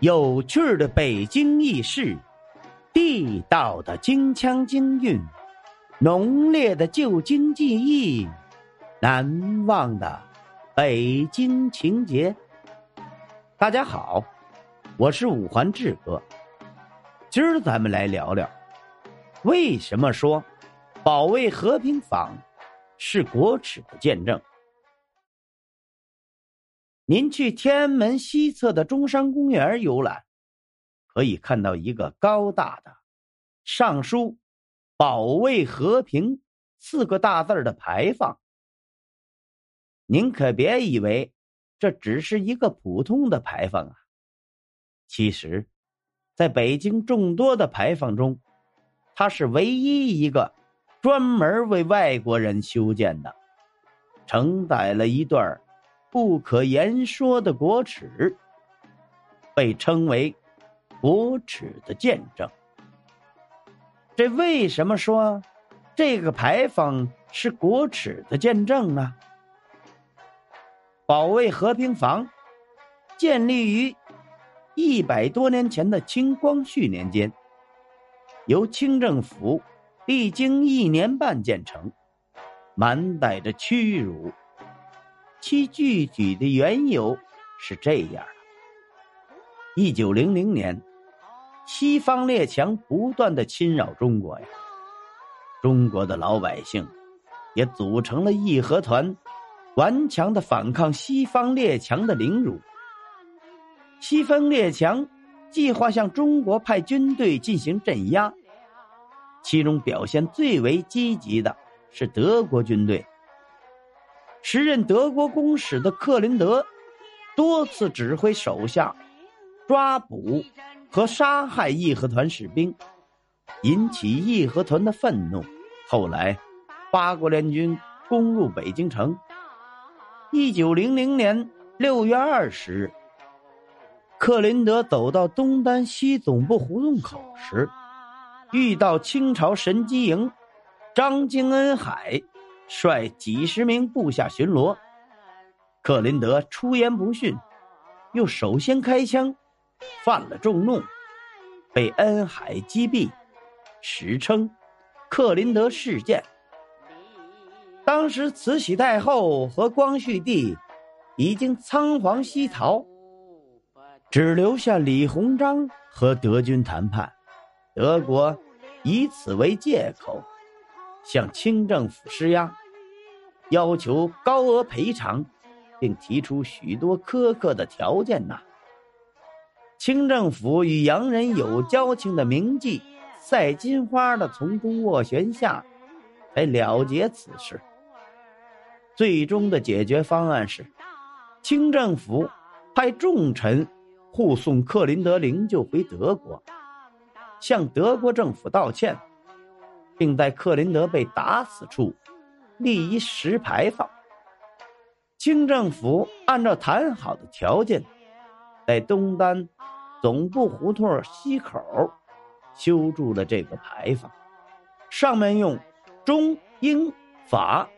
有趣的北京轶事，地道的京腔京韵，浓烈的旧京记忆，难忘的北京情节。大家好，我是五环志哥，今儿咱们来聊聊，为什么说保卫和平坊是国耻的见证。您去天安门西侧的中山公园游览，可以看到一个高大的、上书“保卫和平”四个大字的牌坊。您可别以为这只是一个普通的牌坊啊！其实，在北京众多的牌坊中，它是唯一一个专门为外国人修建的，承载了一段不可言说的国耻，被称为国耻的见证。这为什么说这个牌坊是国耻的见证呢？保卫和平坊建立于一百多年前的清光绪年间，由清政府历经一年半建成，满带着屈辱。其具体的缘由是这样的：一九零零年，西方列强不断的侵扰中国呀，中国的老百姓也组成了义和团，顽强的反抗西方列强的凌辱。西方列强计划向中国派军队进行镇压，其中表现最为积极的是德国军队。时任德国公使的克林德，多次指挥手下抓捕和杀害义和团士兵，引起义和团的愤怒。后来，八国联军攻入北京城。一九零零年六月二十日，克林德走到东单西总部胡同口时，遇到清朝神机营张经恩海。率几十名部下巡逻，克林德出言不逊，又首先开枪，犯了众怒，被恩海击毙，史称“克林德事件”。当时慈禧太后和光绪帝已经仓皇西逃，只留下李鸿章和德军谈判，德国以此为借口。向清政府施压，要求高额赔偿，并提出许多苛刻的条件呐。清政府与洋人有交情的名妓赛金花的从中斡旋下，才了结此事。最终的解决方案是，清政府派重臣护送克林德灵柩回德国，向德国政府道歉。并在克林德被打死处立一石牌坊。清政府按照谈好的条件，在东单总部胡同西口修筑了这个牌坊，上面用中、英、法、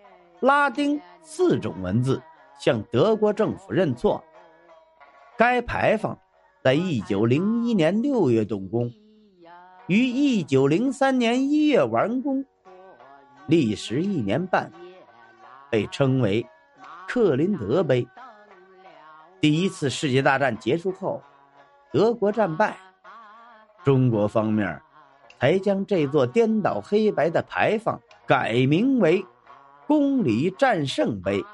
拉丁四种文字向德国政府认错。该牌坊在一九零一年六月动工。于一九零三年一月完工，历时一年半，被称为“克林德碑”。第一次世界大战结束后，德国战败，中国方面才将这座颠倒黑白的牌坊改名为“公里战胜碑”。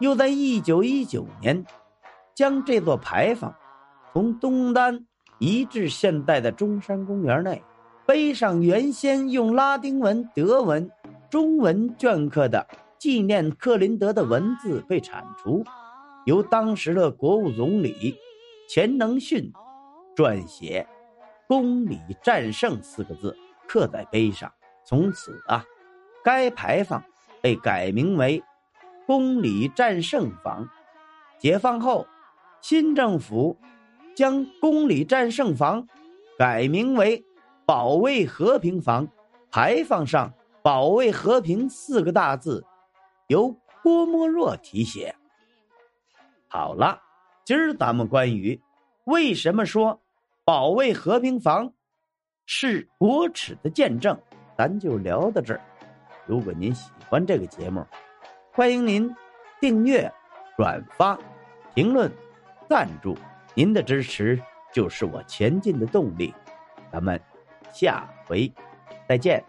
又在一九一九年，将这座牌坊从东单。移至现在的中山公园内，碑上原先用拉丁文、德文、中文镌刻的纪念克林德的文字被铲除，由当时的国务总理钱能训撰写“公理战胜”四个字刻在碑上。从此啊，该牌坊被改名为“公理战胜坊”。解放后，新政府。将公理战胜房改名为保卫和平房，牌坊上“保卫和平”四个大字由郭沫若题写。好了，今儿咱们关于为什么说保卫和平房是国耻的见证？咱就聊到这儿。如果您喜欢这个节目，欢迎您订阅、转发、评论、赞助，您的支持就是我前进的动力。咱们下回再见。